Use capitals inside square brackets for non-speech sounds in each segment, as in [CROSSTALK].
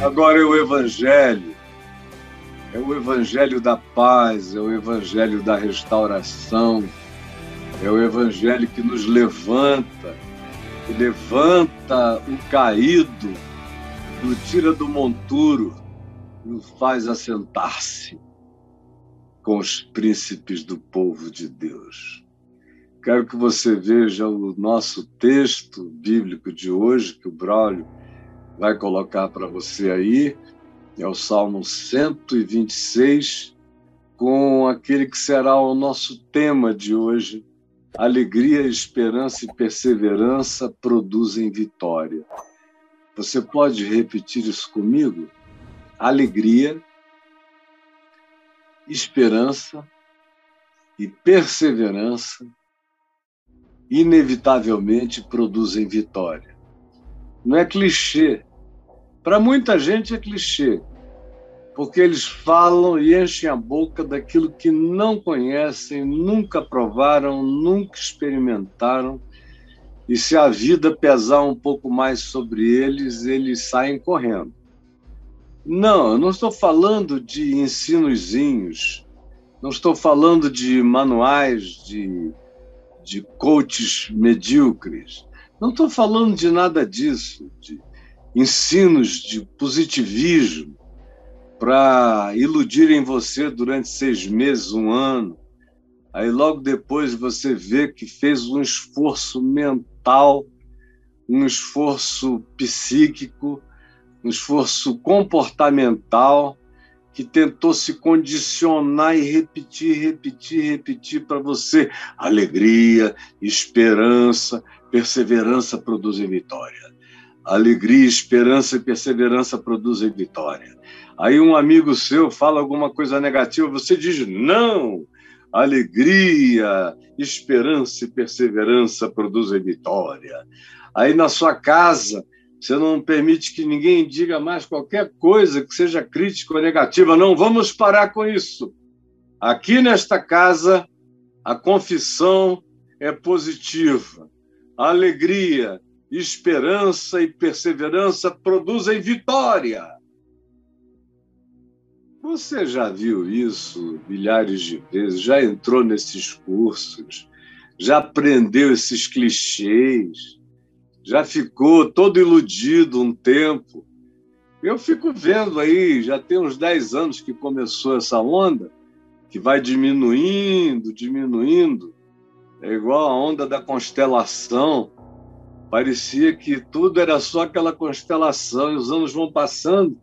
Agora é o Evangelho. É o Evangelho da paz, é o Evangelho da restauração, é o Evangelho que nos levanta, que levanta o caído, o tira do monturo e o faz assentar-se com os príncipes do povo de Deus. Quero que você veja o nosso texto bíblico de hoje, que o Braulio vai colocar para você aí, é o Salmo 126, com aquele que será o nosso tema de hoje. Alegria, esperança e perseverança produzem vitória. Você pode repetir isso comigo? Alegria, esperança e perseverança inevitavelmente produzem vitória. Não é clichê, para muita gente é clichê, porque eles falam e enchem a boca daquilo que não conhecem, nunca provaram, nunca experimentaram. E se a vida pesar um pouco mais sobre eles, eles saem correndo. Não, eu não estou falando de ensinozinhos, não estou falando de manuais de, de coaches medíocres, não estou falando de nada disso, de ensinos de positivismo para iludirem você durante seis meses, um ano. Aí logo depois você vê que fez um esforço mental, um esforço psíquico, um esforço comportamental que tentou se condicionar e repetir, repetir, repetir para você alegria, esperança, perseverança produzem vitória. Alegria, esperança e perseverança produzem vitória. Aí um amigo seu fala alguma coisa negativa, você diz não. Alegria, esperança e perseverança produzem vitória. Aí na sua casa, você não permite que ninguém diga mais qualquer coisa que seja crítica ou negativa. Não vamos parar com isso. Aqui nesta casa, a confissão é positiva. A alegria, esperança e perseverança produzem vitória. Você já viu isso milhares de vezes, já entrou nesses cursos, já aprendeu esses clichês, já ficou todo iludido um tempo. Eu fico vendo aí, já tem uns 10 anos que começou essa onda, que vai diminuindo, diminuindo. É igual a onda da constelação Parecia que tudo era só aquela constelação, e os anos vão passando,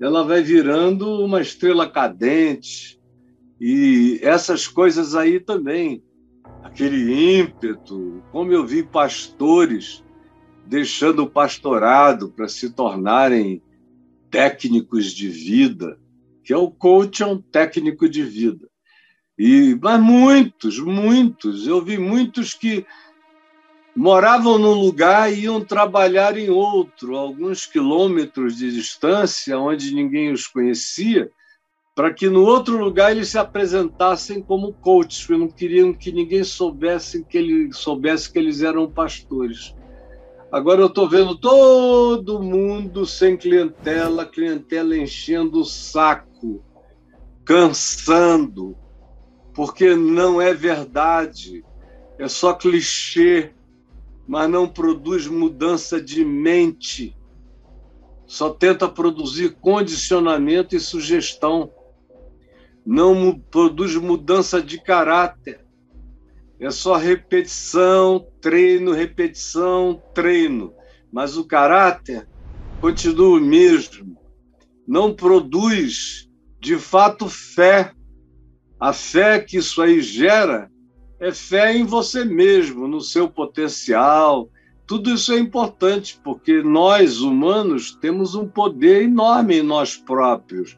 ela vai virando uma estrela cadente. E essas coisas aí também, aquele ímpeto, como eu vi pastores deixando o pastorado para se tornarem técnicos de vida, que é o coach é um técnico de vida. E mas muitos, muitos, eu vi muitos que moravam num lugar e iam trabalhar em outro, alguns quilômetros de distância, onde ninguém os conhecia, para que no outro lugar eles se apresentassem como coaches, porque não queriam que ninguém soubesse que, ele, soubesse que eles eram pastores. Agora eu estou vendo todo mundo sem clientela, clientela enchendo o saco, cansando, porque não é verdade, é só clichê, mas não produz mudança de mente. Só tenta produzir condicionamento e sugestão. Não produz mudança de caráter. É só repetição, treino, repetição, treino. Mas o caráter continua o mesmo. Não produz, de fato, fé. A fé que isso aí gera é fé em você mesmo, no seu potencial. Tudo isso é importante, porque nós, humanos, temos um poder enorme em nós próprios,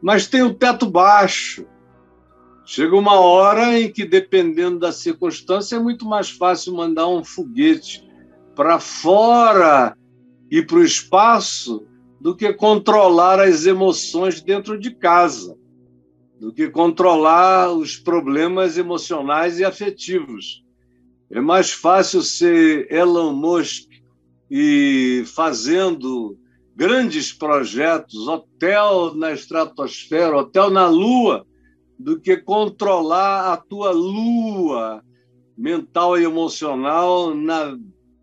mas tem o teto baixo. Chega uma hora em que, dependendo da circunstância, é muito mais fácil mandar um foguete para fora e para o espaço do que controlar as emoções dentro de casa do que controlar os problemas emocionais e afetivos. É mais fácil ser Elon Musk e fazendo grandes projetos, hotel na estratosfera, hotel na Lua, do que controlar a tua lua mental e emocional na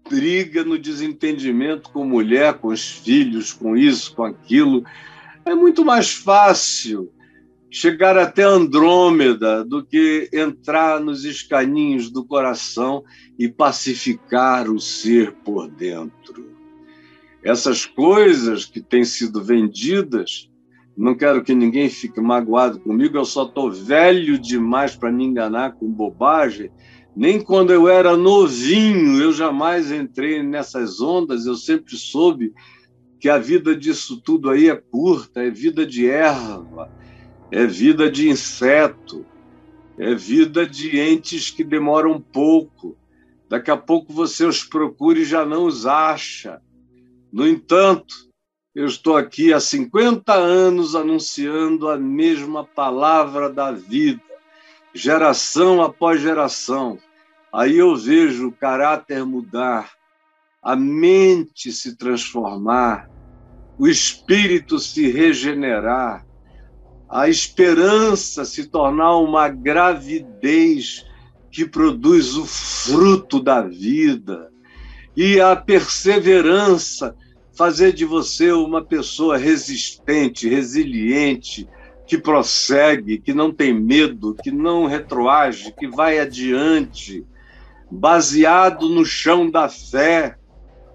briga, no desentendimento com mulher, com os filhos, com isso, com aquilo. É muito mais fácil chegar até Andrômeda do que entrar nos escaninhos do coração e pacificar o ser por dentro. Essas coisas que têm sido vendidas, não quero que ninguém fique magoado comigo, eu só estou velho demais para me enganar com bobagem. Nem quando eu era novinho, eu jamais entrei nessas ondas, eu sempre soube que a vida disso tudo aí é curta, é vida de erva, é vida de inseto, é vida de entes que demoram pouco. Daqui a pouco você os procura e já não os acha. No entanto, eu estou aqui há 50 anos anunciando a mesma palavra da vida, geração após geração. Aí eu vejo o caráter mudar, a mente se transformar, o espírito se regenerar, a esperança se tornar uma gravidez que produz o fruto da vida, e a perseverança fazer de você uma pessoa resistente, resiliente, que prossegue, que não tem medo, que não retroage, que vai adiante, baseado no chão da fé,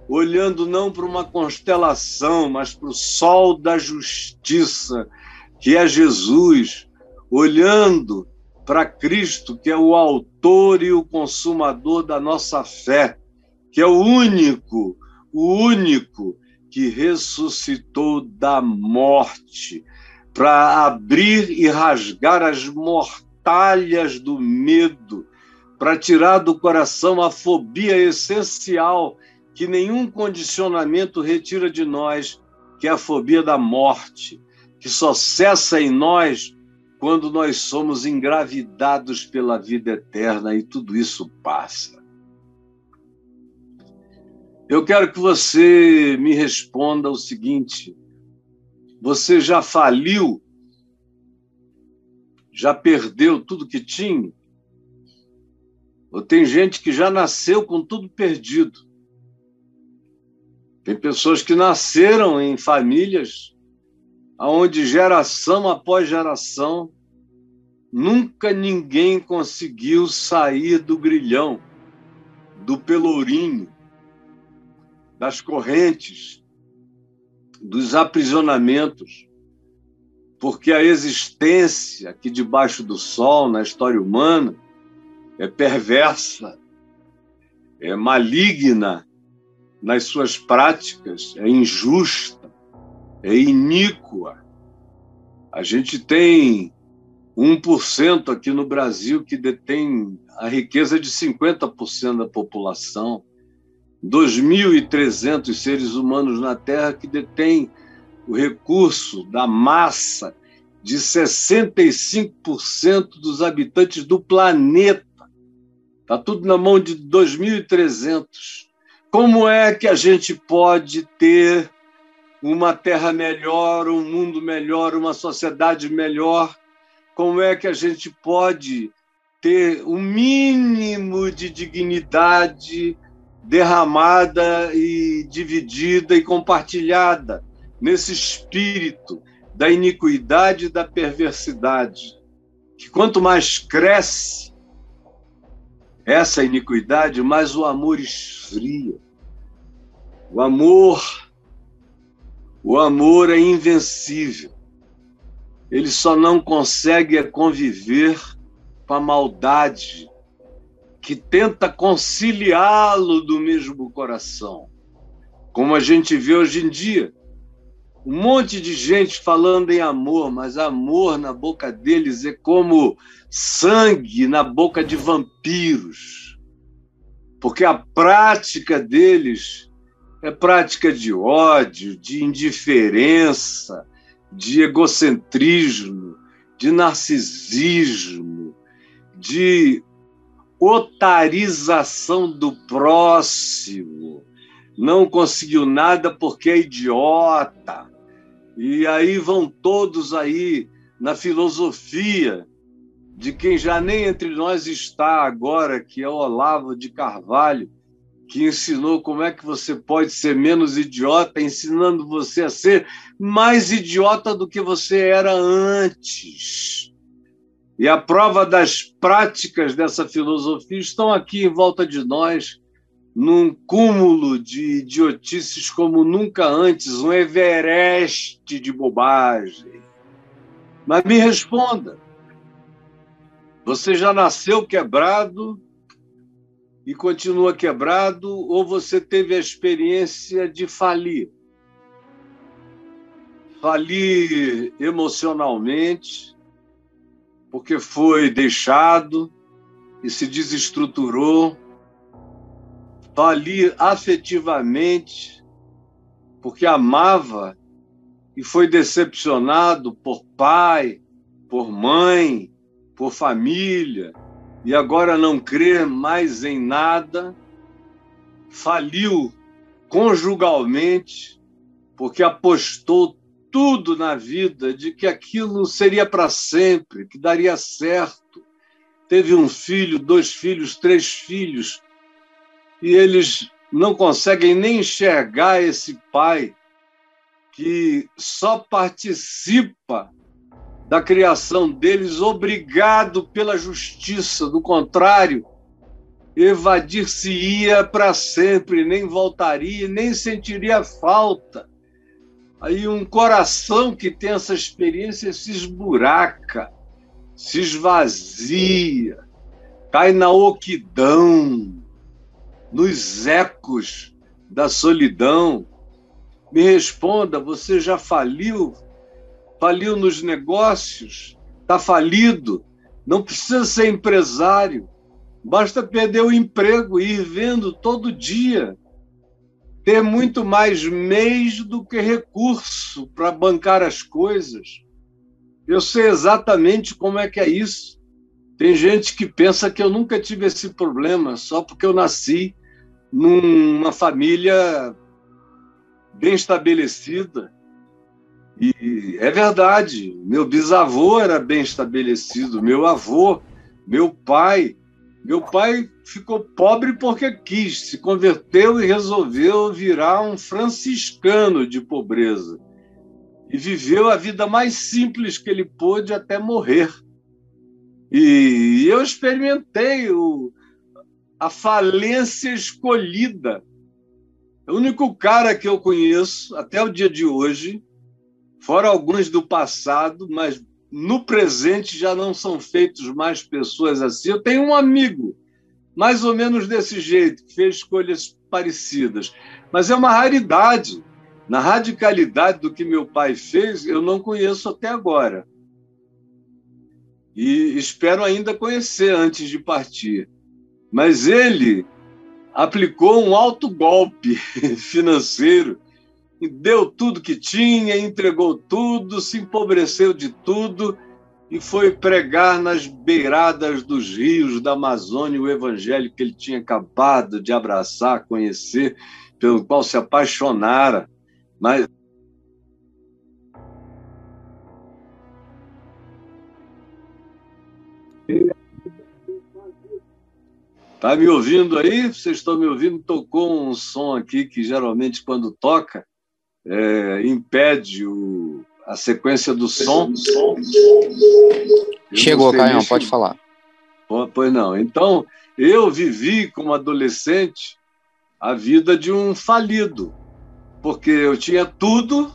olhando não para uma constelação, mas para o sol da justiça que é Jesus, olhando para Cristo, que é o autor e o consumador da nossa fé, que é o único, o único que ressuscitou da morte para abrir e rasgar as mortalhas do medo, para tirar do coração a fobia essencial que nenhum condicionamento retira de nós, que é a fobia da morte que só cessa em nós quando nós somos engravidados pela vida eterna e tudo isso passa. Eu quero que você me responda o seguinte: você já faliu? Já perdeu tudo que tinha? Ou tem gente que já nasceu com tudo perdido? Tem pessoas que nasceram em famílias onde geração após geração nunca ninguém conseguiu sair do grilhão, do pelourinho, das correntes, dos aprisionamentos, porque a existência aqui debaixo do sol, na história humana, é perversa, é maligna nas suas práticas, é injusta é iníqua. A gente tem 1% aqui no Brasil que detém a riqueza de 50% da população, 2.300 seres humanos na Terra que detêm o recurso da massa de 65% dos habitantes do planeta. Está tudo na mão de 2.300. Como é que a gente pode ter uma terra melhor, um mundo melhor, uma sociedade melhor? Como é que a gente pode ter um mínimo de dignidade derramada e dividida e compartilhada nesse espírito da iniquidade e da perversidade? Que quanto mais cresce essa iniquidade, mais o amor esfria. O amor o amor é invencível. Ele só não consegue conviver com a maldade que tenta conciliá-lo do mesmo coração. Como a gente vê hoje em dia, um monte de gente falando em amor, mas amor na boca deles é como sangue na boca de vampiros. Porque a prática deles é prática de ódio, de indiferença, de egocentrismo, de narcisismo, de otarização do próximo, não conseguiu nada porque é idiota. E aí vão todos aí na filosofia de quem já nem entre nós está agora, que é o Olavo de Carvalho, que ensinou como é que você pode ser menos idiota, ensinando você a ser mais idiota do que você era antes. E a prova das práticas dessa filosofia estão aqui em volta de nós, num cúmulo de idiotices como nunca antes, um Everest de bobagem. Mas me responda: você já nasceu quebrado e continua quebrado, ou você teve a experiência de falir? Falir emocionalmente, porque foi deixado e se desestruturou ali afetivamente, porque amava e foi decepcionado por pai, por mãe, por família, e agora não crê mais em nada, faliu conjugalmente, porque apostou tudo na vida de que aquilo seria para sempre, que daria certo. Teve um filho, dois filhos, três filhos, e eles não conseguem nem enxergar esse pai que só participa da criação deles obrigado pela justiça, do contrário, evadir-se-ia para sempre, nem voltaria, nem sentiria falta. Aí um coração que tem essa experiência se esburaca, se esvazia, cai na oquidão, nos ecos da solidão. Me responda, você já faliu? Faliu nos negócios? Está falido? Não precisa ser empresário. Basta perder o emprego e ir vendo todo dia. Ter muito mais meios do que recurso para bancar as coisas. Eu sei exatamente como é que é isso. Tem gente que pensa que eu nunca tive esse problema só porque eu nasci numa família bem estabelecida. E é verdade, meu bisavô era bem estabelecido, meu avô, meu pai. Meu pai ficou pobre porque quis, se converteu e resolveu virar um franciscano de pobreza. E viveu a vida mais simples que ele pôde até morrer. E eu experimentei o, a falência escolhida. O único cara que eu conheço até o dia de hoje, fora alguns do passado, mas no presente já não são feitos mais pessoas assim. Eu tenho um amigo, mais ou menos desse jeito, que fez escolhas parecidas, mas é uma raridade. Na radicalidade do que meu pai fez, eu não conheço até agora. E espero ainda conhecer antes de partir. Mas ele aplicou um alto golpe [LAUGHS] financeiro, deu tudo que tinha, entregou tudo, se empobreceu de tudo e foi pregar nas beiradas dos rios da Amazônia o evangelho que ele tinha acabado de abraçar, conhecer, pelo qual se apaixonara. Mas Tá me ouvindo aí? Vocês estão me ouvindo? Tocou um som aqui que geralmente quando toca é, impede o, a sequência do som. Chegou, Caio, pode falar. Pois não. Então, eu vivi como adolescente a vida de um falido, porque eu tinha tudo,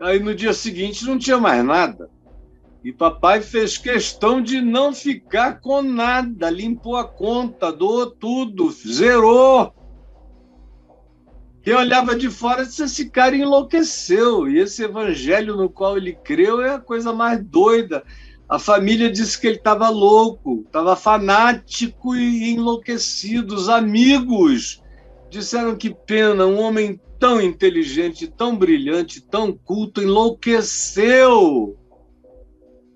aí no dia seguinte não tinha mais nada. E papai fez questão de não ficar com nada, limpou a conta, doou tudo, zerou. Quem olhava de fora disse: esse cara enlouqueceu. E esse evangelho no qual ele creu é a coisa mais doida. A família disse que ele estava louco, estava fanático e enlouquecido. Os amigos disseram que pena, um homem tão inteligente, tão brilhante, tão culto, enlouqueceu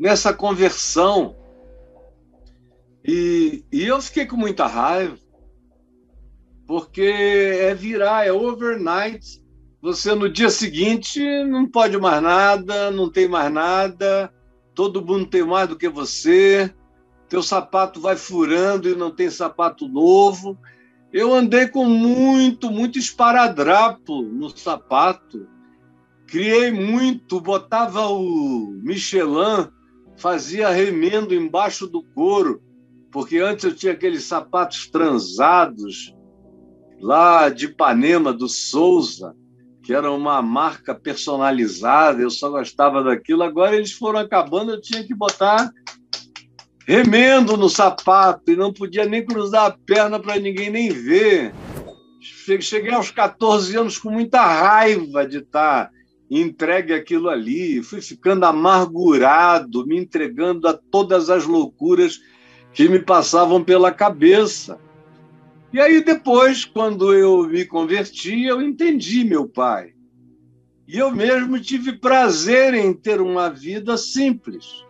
nessa conversão. E, e eu fiquei com muita raiva, porque é virar, é overnight. Você no dia seguinte não pode mais nada, não tem mais nada, todo mundo tem mais do que você, teu sapato vai furando e não tem sapato novo. Eu andei com muito, muito esparadrapo no sapato. Criei muito, botava o Michelin, fazia remendo embaixo do couro, porque antes eu tinha aqueles sapatos transados lá de Ipanema, do Souza, que era uma marca personalizada, eu só gostava daquilo. Agora eles foram acabando, eu tinha que botar remendo no sapato e não podia nem cruzar a perna para ninguém nem ver. Cheguei aos 14 anos com muita raiva de estar entregue aquilo ali, fui ficando amargurado, me entregando a todas as loucuras que me passavam pela cabeça. E aí depois, quando eu me converti, eu entendi meu pai. E eu mesmo tive prazer em ter uma vida simples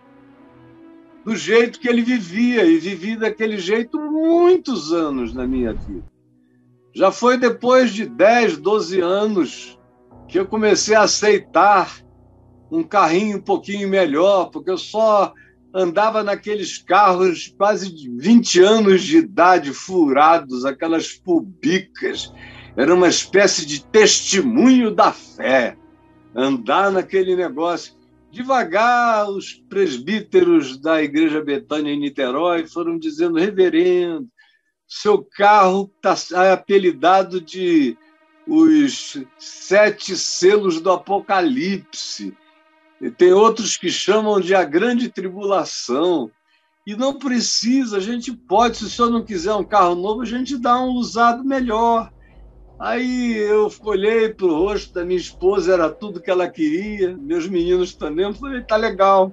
do jeito que ele vivia, e vivi daquele jeito muitos anos na minha vida. Já foi depois de 10, 12 anos que eu comecei a aceitar um carrinho um pouquinho melhor, porque eu só andava naqueles carros quase de 20 anos de idade, furados, aquelas pubicas. Era uma espécie de testemunho da fé, andar naquele negócio. Devagar, os presbíteros da Igreja Betânia em Niterói foram dizendo: Reverendo, seu carro está apelidado de os sete selos do Apocalipse. Tem outros que chamam de a grande tribulação. E não precisa, a gente pode, se o senhor não quiser um carro novo, a gente dá um usado melhor. Aí eu olhei para o rosto da minha esposa, era tudo que ela queria, meus meninos também. Eu falei, tá legal.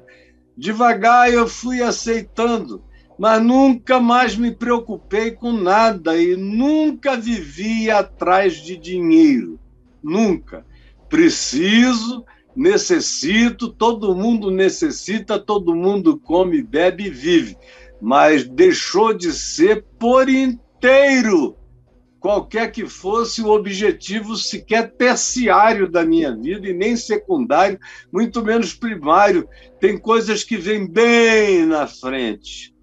Devagar eu fui aceitando, mas nunca mais me preocupei com nada e nunca vivi atrás de dinheiro. Nunca. Preciso, necessito, todo mundo necessita, todo mundo come, bebe e vive. Mas deixou de ser por inteiro qualquer que fosse o objetivo sequer terciário da minha vida e nem secundário, muito menos primário. Tem coisas que vêm bem na frente.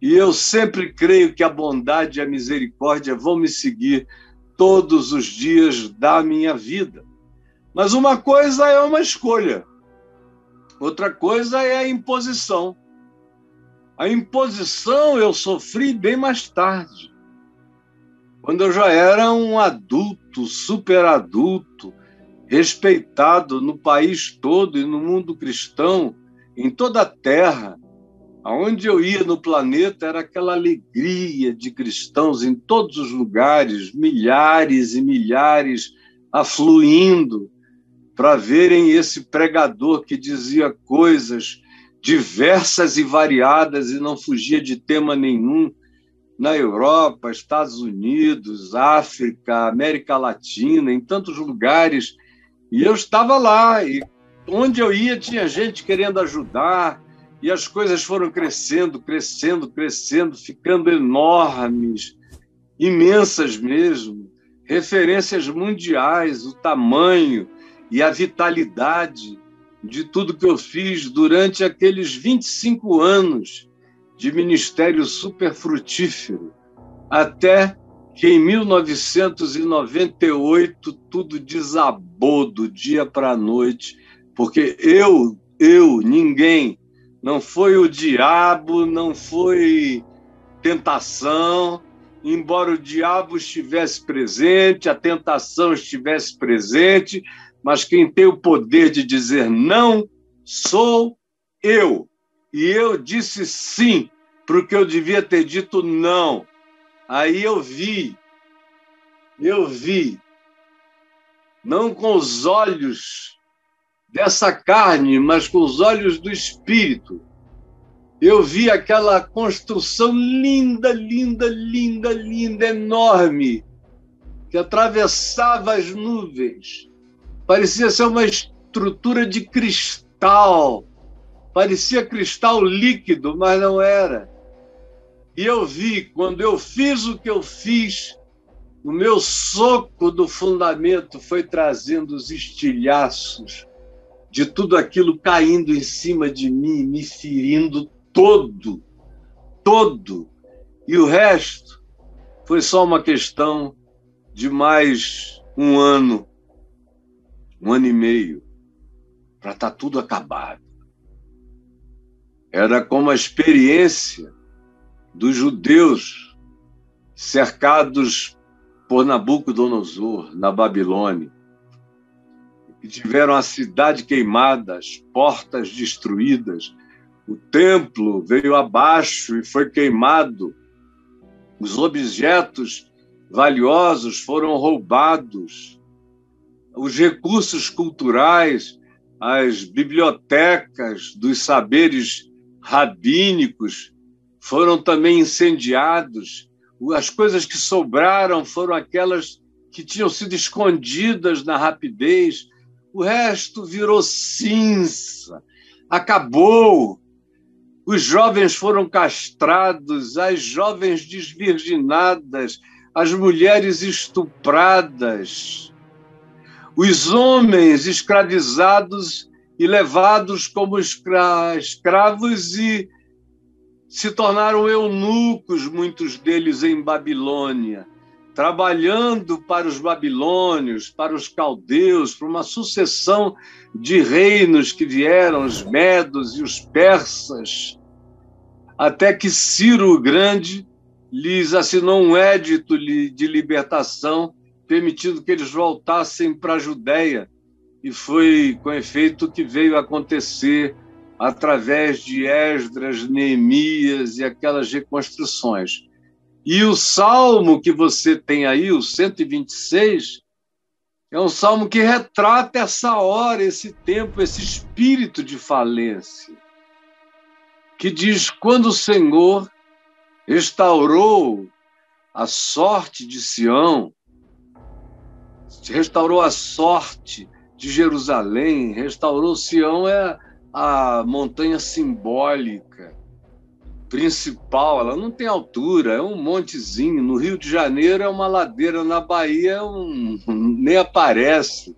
E eu sempre creio que a bondade e a misericórdia vão me seguir todos os dias da minha vida. Mas uma coisa é uma escolha, outra coisa é a imposição. A imposição eu sofri bem mais tarde quando eu já era um adulto, super adulto, respeitado no país todo e no mundo cristão, em toda a terra, aonde eu ia no planeta era aquela alegria de cristãos em todos os lugares, milhares e milhares afluindo para verem esse pregador que dizia coisas diversas e variadas e não fugia de tema nenhum na Europa, Estados Unidos, África, América Latina, em tantos lugares. E eu estava lá, e onde eu ia tinha gente querendo ajudar, e as coisas foram crescendo, crescendo, crescendo, ficando enormes, imensas mesmo, referências mundiais, o tamanho e a vitalidade de tudo que eu fiz durante aqueles 25 anos de ministério superfrutífero, até que em 1998 tudo desabou do dia para a noite, porque eu, eu, ninguém, não foi o diabo, não foi tentação, embora o diabo estivesse presente, a tentação estivesse presente, mas quem tem o poder de dizer não sou eu. E eu disse sim, porque eu devia ter dito não. Aí eu vi, eu vi, não com os olhos dessa carne, mas com os olhos do espírito. Eu vi aquela construção linda, linda, linda, linda, enorme, que atravessava as nuvens. Parecia ser uma estrutura de cristal Parecia cristal líquido, mas não era. E eu vi, quando eu fiz o que eu fiz, O meu soco do fundamento foi trazendo os estilhaços de tudo aquilo caindo em cima de mim, me ferindo todo, todo. E o resto foi só uma questão de mais um ano, um ano e meio, para estar tá tudo acabado. Era como a experiência dos judeus cercados por Nabucodonosor, na Babilônia, que tiveram a cidade queimada, as portas destruídas, o templo veio abaixo e foi queimado, os objetos valiosos foram roubados, os recursos culturais, as bibliotecas dos saberes rabínicos foram também incendiados. As coisas que sobraram foram aquelas que tinham sido escondidas na rapidez. O resto virou cinza, acabou. Os jovens foram castrados, as jovens desvirginadas, as mulheres estupradas, os homens escravizados e levados como escravos e se tornaram eunucos, muitos deles em Babilônia, trabalhando para os babilônios, para os caldeus, para uma sucessão de reinos que vieram, os medos e os persas, até que Ciro o Grande lhes assinou um édito de libertação, permitindo que eles voltassem para a Judéia e foi com efeito que veio acontecer através de Esdras, Neemias e aquelas reconstruções. E o salmo que você tem aí, o 126, é um salmo que retrata essa hora, esse tempo, esse espírito de falência, que diz: quando o Senhor restaurou a sorte de Sião, restaurou a sorte de Jerusalém, restaurou Sião é a montanha simbólica principal, ela não tem altura, é um montezinho. No Rio de Janeiro é uma ladeira, na Bahia é um, [LAUGHS] nem aparece.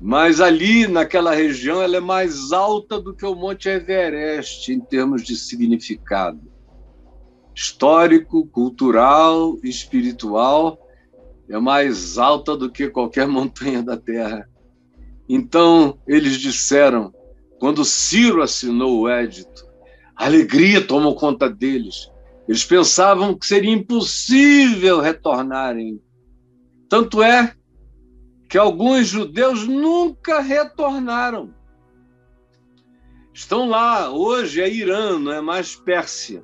Mas ali, naquela região, ela é mais alta do que o Monte Everest, em termos de significado histórico, cultural, espiritual, é mais alta do que qualquer [LAUGHS] montanha da Terra. Então, eles disseram, quando Ciro assinou o édito, a alegria tomou conta deles. Eles pensavam que seria impossível retornarem. Tanto é que alguns judeus nunca retornaram. Estão lá, hoje é Irã, não é mais Pérsia.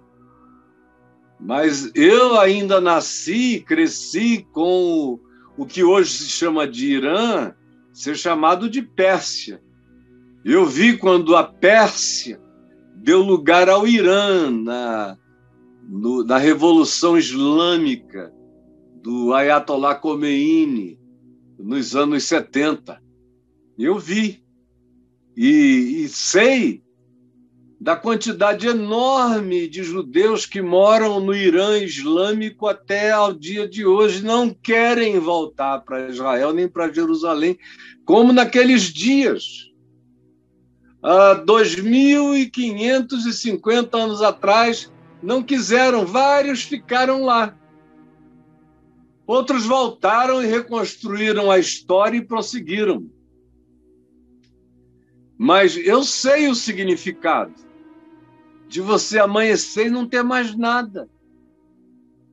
Mas eu ainda nasci, cresci com o que hoje se chama de Irã, ser chamado de Pérsia. Eu vi quando a Pérsia deu lugar ao Irã na, no, na Revolução Islâmica do Ayatollah Khomeini nos anos 70. Eu vi e, e sei da quantidade enorme de judeus que moram no Irã islâmico até ao dia de hoje, não querem voltar para Israel nem para Jerusalém, como naqueles dias. Há 2.550 anos atrás, não quiseram, vários ficaram lá. Outros voltaram e reconstruíram a história e prosseguiram. Mas eu sei o significado de você amanhecer e não ter mais nada,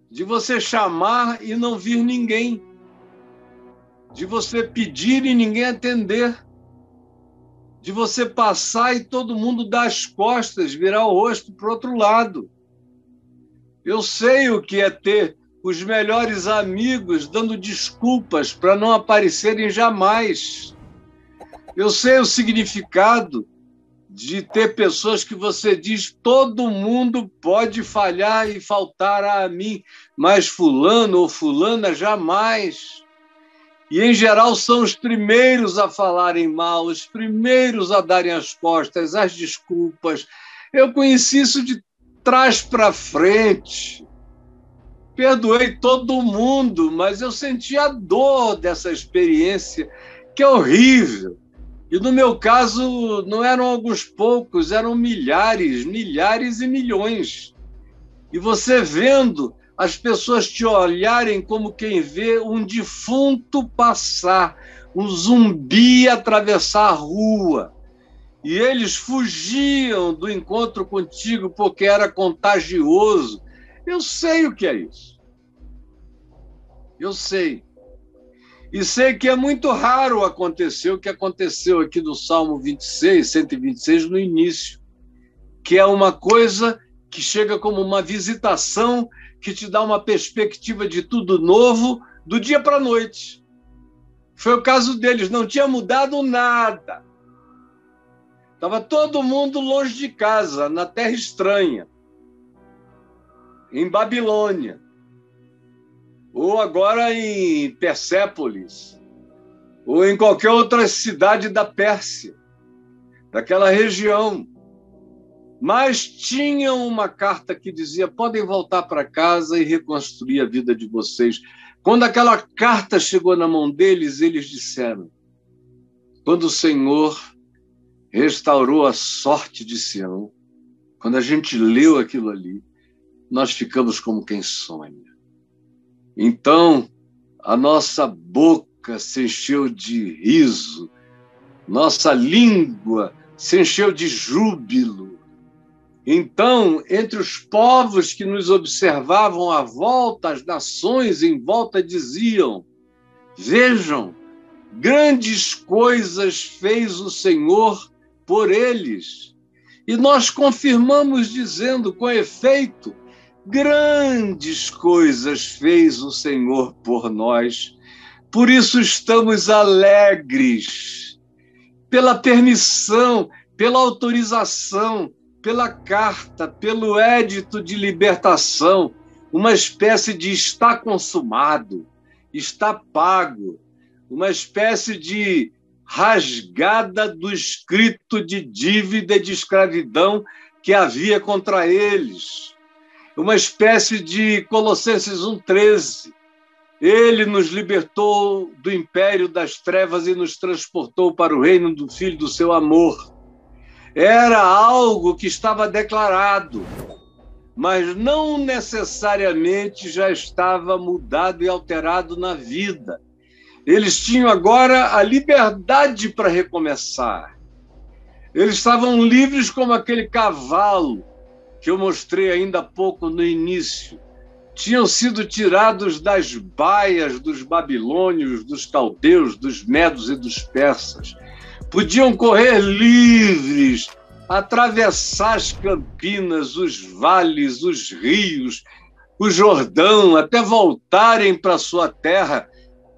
de você chamar e não vir ninguém, de você pedir e ninguém atender, de você passar e todo mundo dar as costas, virar o rosto para o outro lado. Eu sei o que é ter os melhores amigos dando desculpas para não aparecerem jamais. Eu sei o significado de ter pessoas que você diz todo mundo pode falhar e faltar a mim, mas fulano ou fulana jamais. E em geral são os primeiros a falarem mal, os primeiros a darem as costas, as desculpas. Eu conheci isso de trás para frente. perdoei todo mundo, mas eu senti a dor dessa experiência, que é horrível. E no meu caso, não eram alguns poucos, eram milhares, milhares e milhões. E você vendo as pessoas te olharem como quem vê um defunto passar, um zumbi atravessar a rua. E eles fugiam do encontro contigo porque era contagioso. Eu sei o que é isso. Eu sei. E sei que é muito raro acontecer o que aconteceu aqui no Salmo 26, 126, no início, que é uma coisa que chega como uma visitação que te dá uma perspectiva de tudo novo do dia para a noite. Foi o caso deles, não tinha mudado nada. Estava todo mundo longe de casa, na terra estranha, em Babilônia ou agora em Persépolis, ou em qualquer outra cidade da Pérsia, daquela região. Mas tinham uma carta que dizia: podem voltar para casa e reconstruir a vida de vocês. Quando aquela carta chegou na mão deles, eles disseram: quando o Senhor restaurou a sorte de Sião, quando a gente leu aquilo ali, nós ficamos como quem sonha. Então, a nossa boca se encheu de riso, nossa língua se encheu de júbilo. Então, entre os povos que nos observavam à volta, as nações em volta diziam: Vejam, grandes coisas fez o Senhor por eles. E nós confirmamos dizendo, com efeito, Grandes coisas fez o Senhor por nós, por isso estamos alegres, pela permissão, pela autorização, pela carta, pelo édito de libertação, uma espécie de está consumado, está pago, uma espécie de rasgada do escrito de dívida de escravidão que havia contra eles uma espécie de Colossenses 1,13. Ele nos libertou do império das trevas e nos transportou para o reino do Filho do seu amor. Era algo que estava declarado, mas não necessariamente já estava mudado e alterado na vida. Eles tinham agora a liberdade para recomeçar. Eles estavam livres como aquele cavalo que eu mostrei ainda há pouco no início, tinham sido tirados das baias dos babilônios, dos caldeus, dos medos e dos persas. Podiam correr livres, atravessar as campinas, os vales, os rios, o Jordão, até voltarem para sua terra,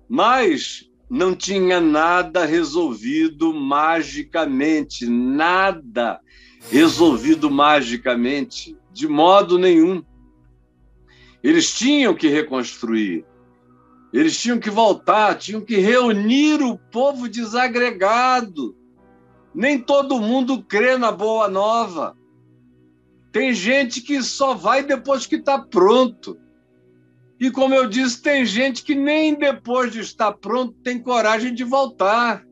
mas não tinha nada resolvido magicamente, nada resolvido magicamente, de modo nenhum. Eles tinham que reconstruir, eles tinham que voltar, tinham que reunir o povo desagregado. Nem todo mundo crê na boa nova. Tem gente que só vai depois que está pronto. E como eu disse, tem gente que nem depois de estar pronto tem coragem de voltar.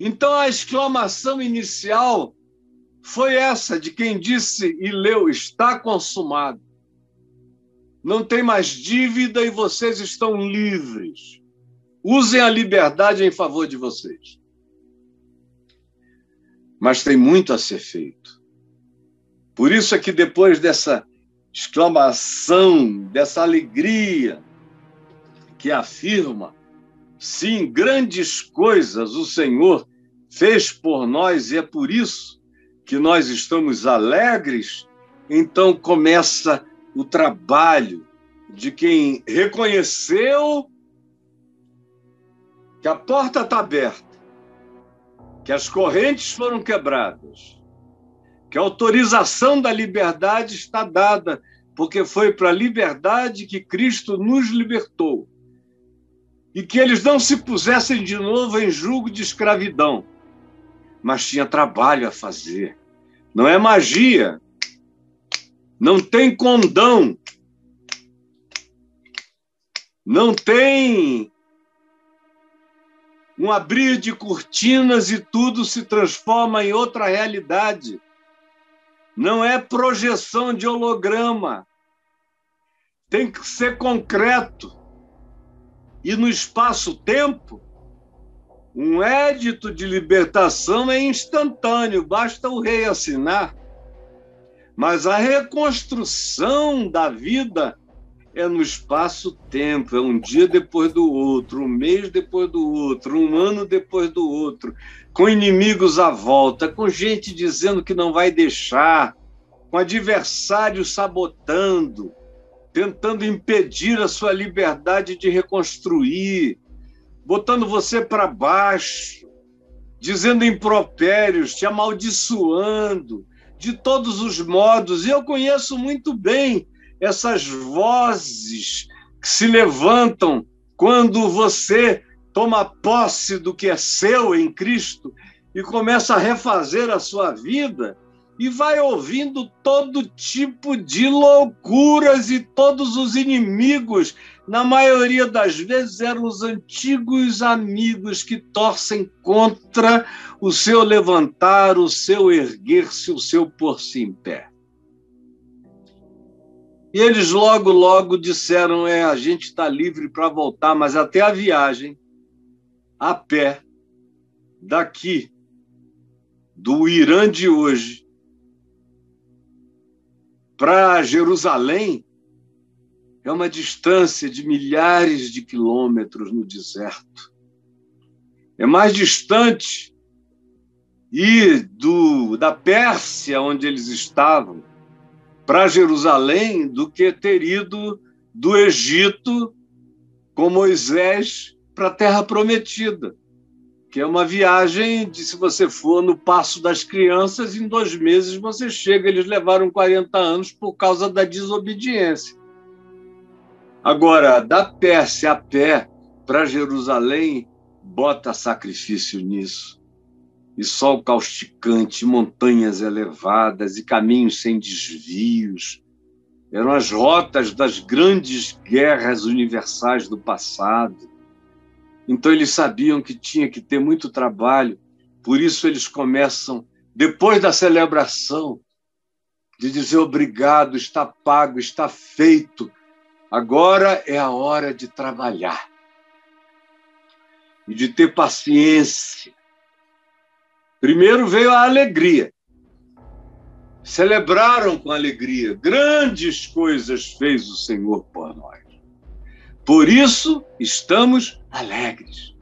Então a exclamação inicial foi essa de quem disse e leu: está consumado. Não tem mais dívida e vocês estão livres. Usem a liberdade em favor de vocês. Mas tem muito a ser feito. Por isso é que depois dessa exclamação, dessa alegria que afirma, sim, grandes coisas o Senhor fez por nós e é por isso que nós estamos alegres, então começa o trabalho de quem reconheceu que a porta está aberta, que as correntes foram quebradas, que a autorização da liberdade está dada, porque foi para a liberdade que Cristo nos libertou. E que eles não se pusessem de novo em julgo de escravidão mas tinha trabalho a fazer. Não é magia. Não tem condão Não tem um abrir de cortinas e tudo se transforma em outra realidade. Não é projeção de holograma. Tem que ser concreto. E no espaço-tempo, um édito de libertação é instantâneo, basta o rei assinar. Mas a reconstrução da vida é no espaço-tempo, é um dia depois do outro, um mês depois do outro, um ano depois do outro, com inimigos à volta, com gente dizendo que não vai deixar, com adversários sabotando, tentando impedir a sua liberdade de reconstruir, botando você para baixo, dizendo impropérios, te amaldiçoando de todos os modos. E eu conheço muito bem essas vozes que se levantam quando você toma posse do que é seu em Cristo e começa a refazer a sua vida e vai ouvindo todo tipo de loucuras e todos os inimigos, na maioria das vezes eram os antigos amigos que torcem contra o seu levantar, o seu erguer-se, o seu pôr-se em pé. E eles logo, logo disseram: é, a gente está livre para voltar, mas até a viagem, a pé, daqui, do Irã de hoje, para Jerusalém, é uma distância de milhares de quilômetros no deserto. É mais distante ir do, da Pérsia, onde eles estavam, para Jerusalém do que ter ido do Egito com Moisés para a Terra Prometida, que é uma viagem de, se você for no Passo das Crianças, em dois meses você chega. Eles levaram 40 anos por causa da desobediência. Agora, da Pérsia a pé para Jerusalém, bota sacrifício nisso e sol causticante, montanhas elevadas e caminhos sem desvios. Eram as rotas das grandes guerras universais do passado. Então eles sabiam que tinha que ter muito trabalho, por isso eles começam, depois da celebração, de dizer obrigado, está pago, está feito. Agora é a hora de trabalhar e de ter paciência Primeiro veio a alegria. Celebraram com alegria. Grandes coisas fez o Senhor por nós. Por isso estamos alegres.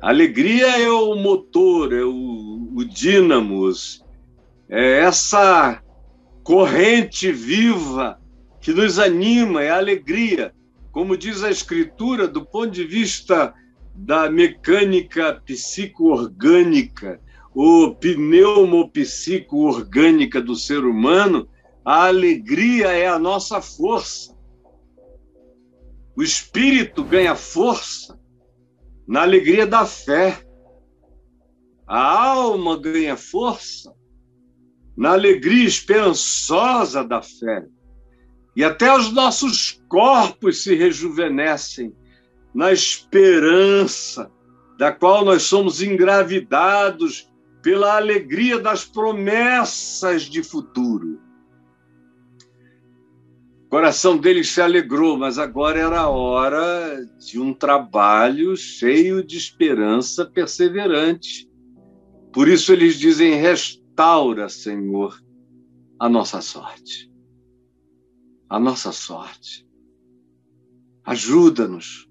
A alegria é o motor, é o, o dínamos, é essa corrente viva que nos anima, é a alegria. Como diz a Escritura, do ponto de vista da mecânica psico-orgânica, o pneumopsico-orgânica do ser humano, a alegria é a nossa força. O espírito ganha força na alegria da fé. A alma ganha força na alegria esperançosa da fé. E até os nossos corpos se rejuvenescem na esperança da qual nós somos engravidados pela alegria das promessas de futuro. O coração deles se alegrou, mas agora era a hora de um trabalho cheio de esperança perseverante. Por isso eles dizem: restaura, Senhor, a nossa sorte. A nossa sorte. Ajuda-nos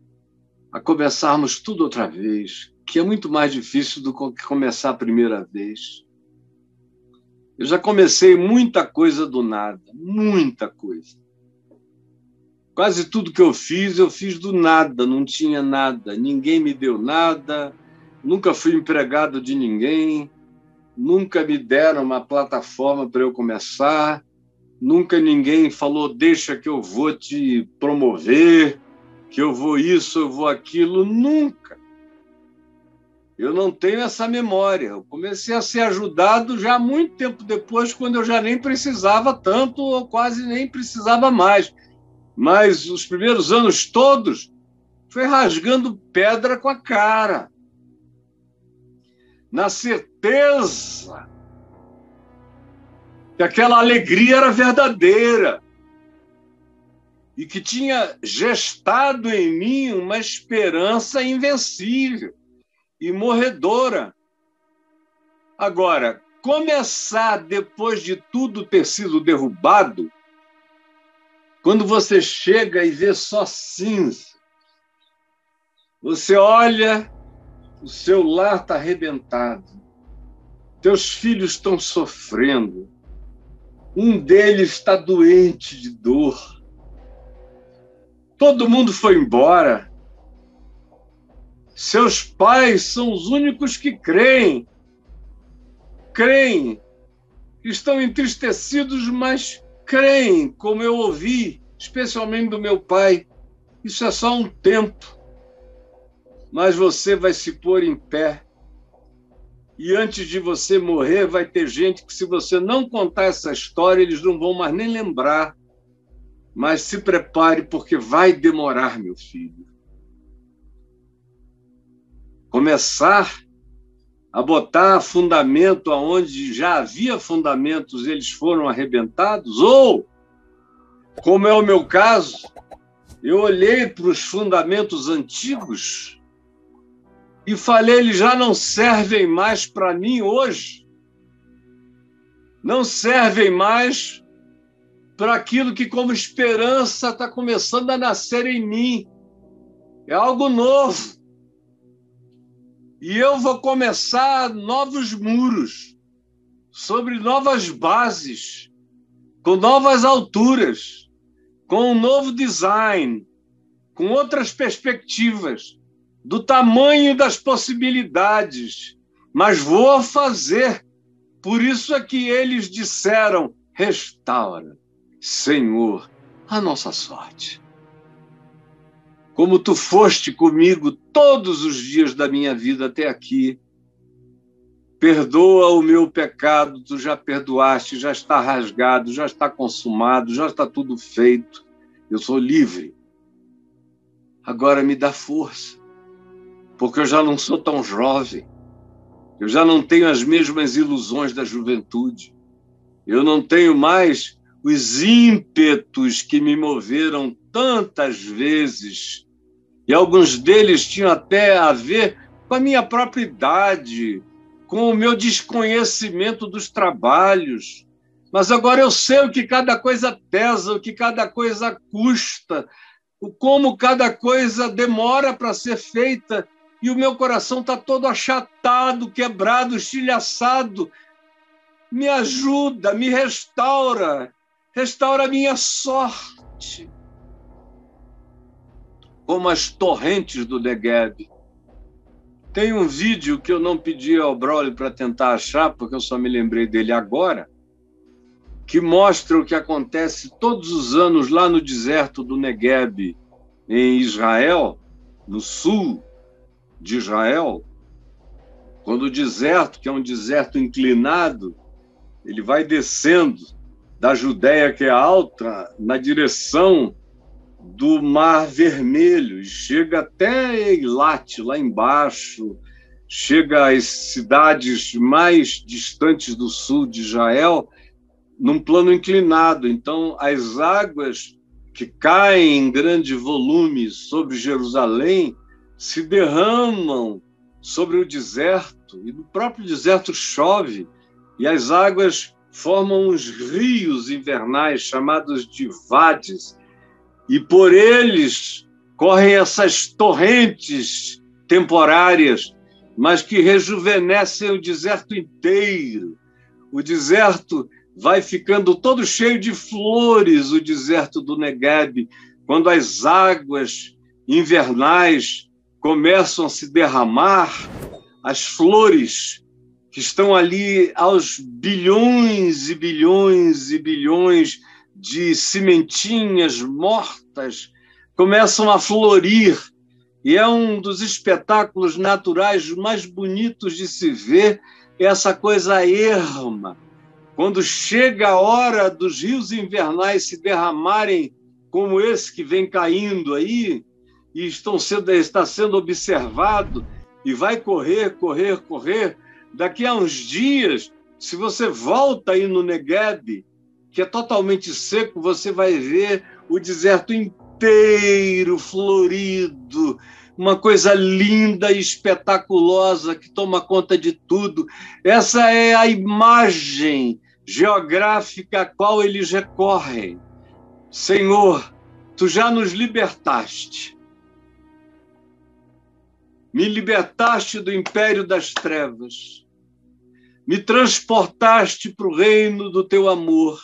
a começarmos tudo outra vez, que é muito mais difícil do que começar a primeira vez. Eu já comecei muita coisa do nada, muita coisa. Quase tudo que eu fiz, eu fiz do nada, não tinha nada, ninguém me deu nada, nunca fui empregado de ninguém, nunca me deram uma plataforma para eu começar, nunca ninguém falou, deixa que eu vou te promover, que eu vou isso, eu vou aquilo, nunca. Eu não tenho essa memória. Eu comecei a ser ajudado já muito tempo depois, quando eu já nem precisava tanto, ou quase nem precisava mais. Mas os primeiros anos todos foi rasgando pedra com a cara, na certeza que aquela alegria era verdadeira e que tinha gestado em mim uma esperança invencível e morredora. Agora, começar depois de tudo ter sido derrubado, quando você chega e vê só cinza, você olha, o seu lar está arrebentado, teus filhos estão sofrendo, um deles está doente de dor, todo mundo foi embora, seus pais são os únicos que creem, creem, estão entristecidos, mas creem, como eu ouvi, especialmente do meu pai. Isso é só um tempo. Mas você vai se pôr em pé. E antes de você morrer, vai ter gente que, se você não contar essa história, eles não vão mais nem lembrar. Mas se prepare, porque vai demorar, meu filho. Começar a botar fundamento aonde já havia fundamentos, eles foram arrebentados, ou, como é o meu caso, eu olhei para os fundamentos antigos e falei, eles já não servem mais para mim hoje. Não servem mais para aquilo que, como esperança, está começando a nascer em mim. É algo novo. E eu vou começar novos muros, sobre novas bases, com novas alturas, com um novo design, com outras perspectivas do tamanho das possibilidades, mas vou fazer. Por isso é que eles disseram: restaura, Senhor, a nossa sorte. Como tu foste comigo todos os dias da minha vida até aqui, perdoa o meu pecado, tu já perdoaste, já está rasgado, já está consumado, já está tudo feito. Eu sou livre. Agora me dá força porque eu já não sou tão jovem, eu já não tenho as mesmas ilusões da juventude, eu não tenho mais os ímpetos que me moveram tantas vezes, e alguns deles tinham até a ver com a minha própria idade, com o meu desconhecimento dos trabalhos. Mas agora eu sei o que cada coisa pesa, o que cada coisa custa, como cada coisa demora para ser feita e o meu coração está todo achatado, quebrado, estilhaçado. Me ajuda, me restaura, restaura a minha sorte. Como as torrentes do Negev. Tem um vídeo que eu não pedi ao Broly para tentar achar, porque eu só me lembrei dele agora, que mostra o que acontece todos os anos lá no deserto do Negev, em Israel, no sul de Israel, quando o deserto, que é um deserto inclinado, ele vai descendo da Judéia, que é alta, na direção do Mar Vermelho, chega até Eilat, lá embaixo, chega às cidades mais distantes do sul de Israel, num plano inclinado. Então, as águas que caem em grande volume sobre Jerusalém se derramam sobre o deserto, e no próprio deserto chove, e as águas formam os rios invernais chamados de vades, e por eles correm essas torrentes temporárias, mas que rejuvenescem o deserto inteiro. O deserto vai ficando todo cheio de flores, o deserto do Negev, quando as águas invernais começam a se derramar as flores que estão ali aos bilhões e bilhões e bilhões de sementinhas mortas, começam a florir. E é um dos espetáculos naturais mais bonitos de se ver, essa coisa erma. Quando chega a hora dos rios invernais se derramarem, como esse que vem caindo aí, e estão sendo, está sendo observado e vai correr, correr, correr. Daqui a uns dias, se você volta aí no Negev, que é totalmente seco, você vai ver o deserto inteiro florido, uma coisa linda e espetaculosa que toma conta de tudo. Essa é a imagem geográfica a qual eles recorrem. Senhor, tu já nos libertaste. Me libertaste do império das trevas. Me transportaste para o reino do teu amor.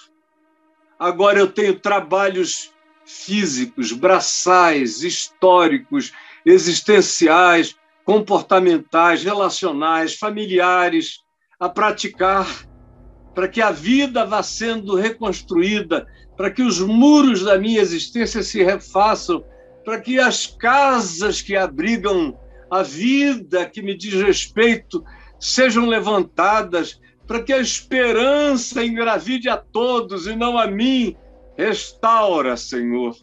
Agora eu tenho trabalhos físicos, braçais, históricos, existenciais, comportamentais, relacionais, familiares a praticar para que a vida vá sendo reconstruída, para que os muros da minha existência se refaçam, para que as casas que abrigam a vida que me diz respeito sejam levantadas, para que a esperança engravide a todos e não a mim. Restaura, Senhor,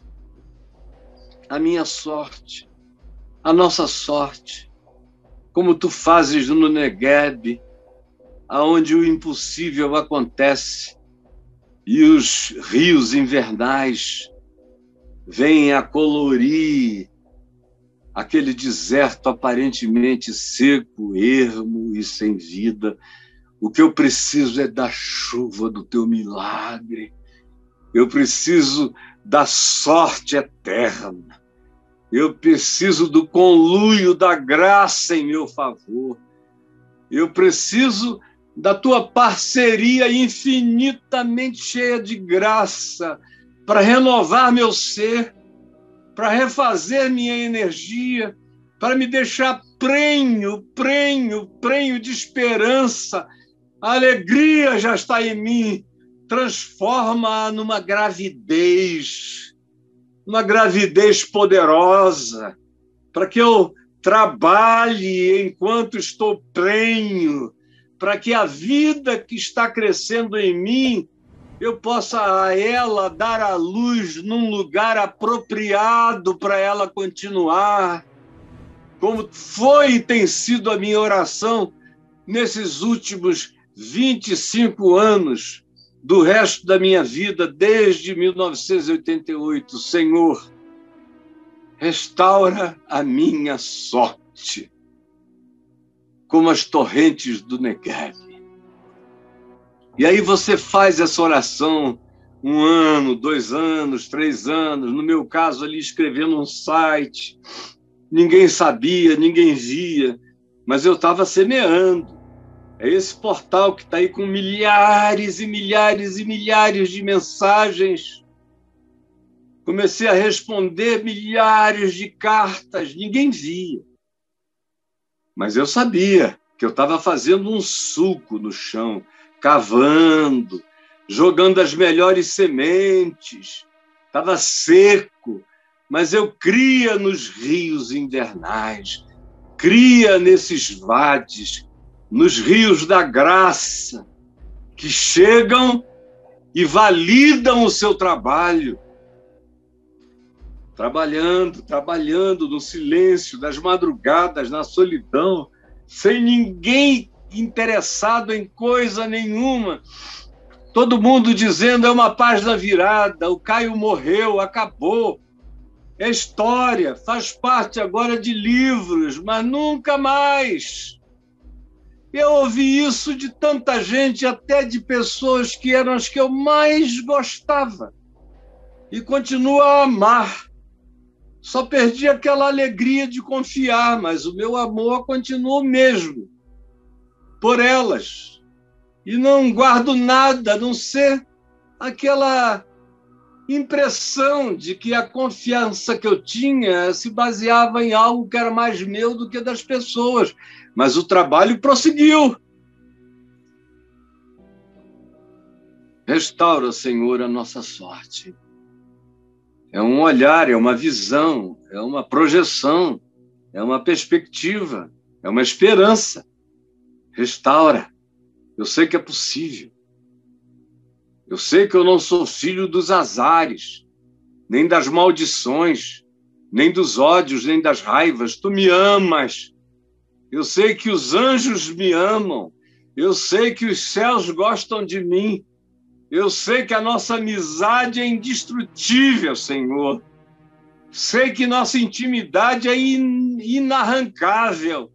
a minha sorte, a nossa sorte, como tu fazes no Negueb, aonde o impossível acontece e os rios invernais vêm a colorir aquele deserto aparentemente seco, ermo e sem vida. O que eu preciso é da chuva do teu milagre. Eu preciso da sorte eterna. Eu preciso do conluio da graça em meu favor. Eu preciso da tua parceria infinitamente cheia de graça para renovar meu ser, para refazer minha energia, para me deixar prenho, prenho, prenho de esperança. A alegria já está em mim. Transforma numa gravidez, uma gravidez poderosa, para que eu trabalhe enquanto estou prenho, para que a vida que está crescendo em mim eu possa a ela dar a luz num lugar apropriado para ela continuar, como foi e tem sido a minha oração nesses últimos 25 anos do resto da minha vida, desde 1988. Senhor, restaura a minha sorte como as torrentes do Negev. E aí você faz essa oração um ano, dois anos, três anos, no meu caso ali escrevendo um site, ninguém sabia, ninguém via, mas eu estava semeando. É esse portal que está aí com milhares e milhares e milhares de mensagens. Comecei a responder milhares de cartas, ninguém via. Mas eu sabia que eu estava fazendo um suco no chão, cavando, jogando as melhores sementes. Estava seco, mas eu cria nos rios invernais, cria nesses vades, nos rios da graça, que chegam e validam o seu trabalho. Trabalhando, trabalhando no silêncio das madrugadas, na solidão, sem ninguém interessado em coisa nenhuma. Todo mundo dizendo é uma página virada, o Caio morreu, acabou. É história, faz parte agora de livros, mas nunca mais. Eu ouvi isso de tanta gente, até de pessoas que eram as que eu mais gostava. E continuo a amar. Só perdi aquela alegria de confiar, mas o meu amor continua mesmo por elas. E não guardo nada, a não ser aquela impressão de que a confiança que eu tinha se baseava em algo que era mais meu do que das pessoas. Mas o trabalho prosseguiu. Restaura, Senhor, a nossa sorte. É um olhar, é uma visão, é uma projeção, é uma perspectiva, é uma esperança. Restaura. Eu sei que é possível. Eu sei que eu não sou filho dos azares, nem das maldições. nem dos ódios, nem das raivas. Tu me amas. Eu sei que os anjos me amam. Eu sei que os céus gostam de mim. Eu sei que a nossa amizade é indestrutível, Senhor. Sei que nossa intimidade é in inarrancável.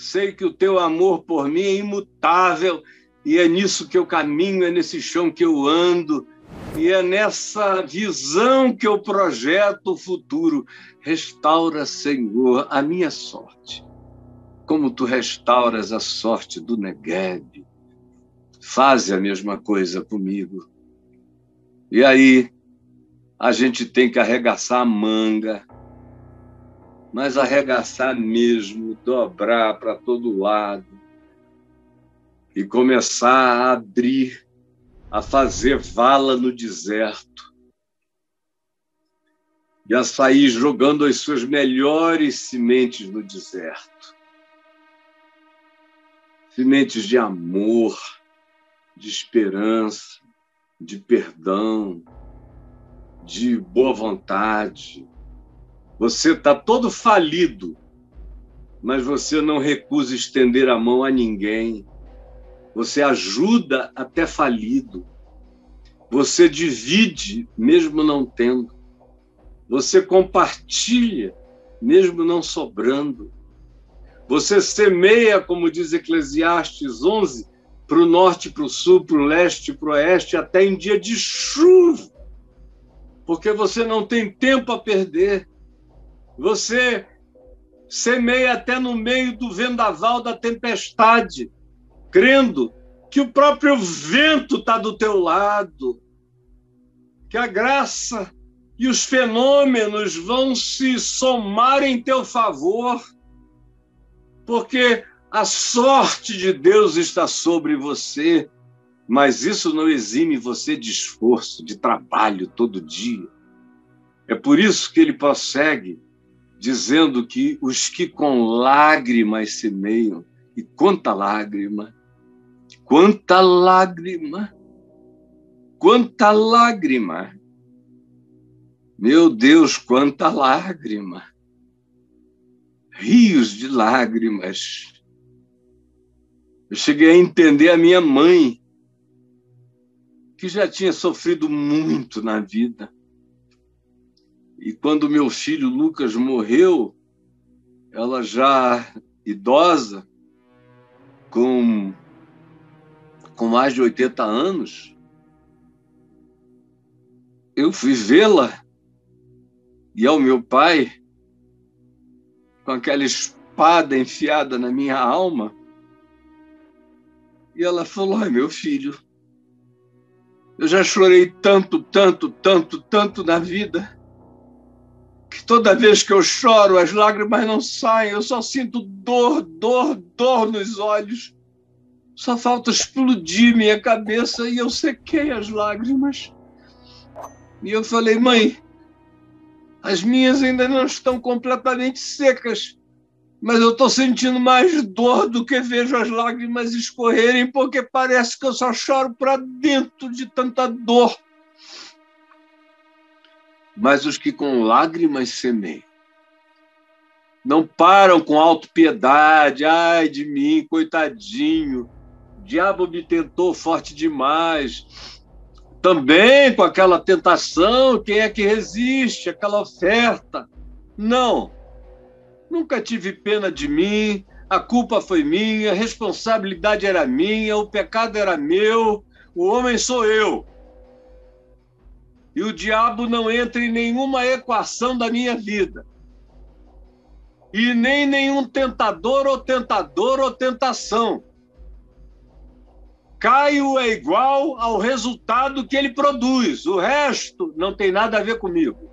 Sei que o teu amor por mim é imutável e é nisso que eu caminho, é nesse chão que eu ando, e é nessa visão que eu projeto o futuro. Restaura, Senhor, a minha sorte, como tu restauras a sorte do Negueb. Faze a mesma coisa comigo. E aí, a gente tem que arregaçar a manga, mas arregaçar mesmo, dobrar para todo lado e começar a abrir, a fazer vala no deserto e a sair jogando as suas melhores sementes no deserto. Sementes de amor, de esperança, de perdão, de boa vontade. Você está todo falido, mas você não recusa estender a mão a ninguém. Você ajuda até falido. Você divide, mesmo não tendo. Você compartilha, mesmo não sobrando. Você semeia, como diz Eclesiastes 11, para o norte, para o sul, para o leste, para o oeste, até em dia de chuva porque você não tem tempo a perder. Você semeia até no meio do vendaval da tempestade, crendo que o próprio vento está do teu lado, que a graça e os fenômenos vão se somar em teu favor, porque a sorte de Deus está sobre você mas isso não exime você de esforço, de trabalho todo dia. É por isso que ele prossegue dizendo que os que com lágrimas semeiam, e quanta lágrima, quanta lágrima, quanta lágrima. Meu Deus, quanta lágrima. Rios de lágrimas. Eu cheguei a entender a minha mãe, que já tinha sofrido muito na vida. E quando meu filho Lucas morreu, ela já idosa, com, com mais de 80 anos, eu fui vê-la e ao meu pai, com aquela espada enfiada na minha alma, e ela falou: Ai, meu filho, eu já chorei tanto, tanto, tanto, tanto na vida, que toda vez que eu choro, as lágrimas não saem, eu só sinto dor, dor, dor nos olhos. Só falta explodir minha cabeça e eu sequei as lágrimas. E eu falei, mãe, as minhas ainda não estão completamente secas mas eu estou sentindo mais dor do que vejo as lágrimas escorrerem, porque parece que eu só choro para dentro de tanta dor. Mas os que com lágrimas semeiam, não param com autopiedade, ai de mim, coitadinho, o diabo me tentou forte demais. Também com aquela tentação, quem é que resiste, aquela oferta? Não. Nunca tive pena de mim, a culpa foi minha, a responsabilidade era minha, o pecado era meu, o homem sou eu. E o diabo não entra em nenhuma equação da minha vida. E nem nenhum tentador ou tentador ou tentação. Caio é igual ao resultado que ele produz. O resto não tem nada a ver comigo.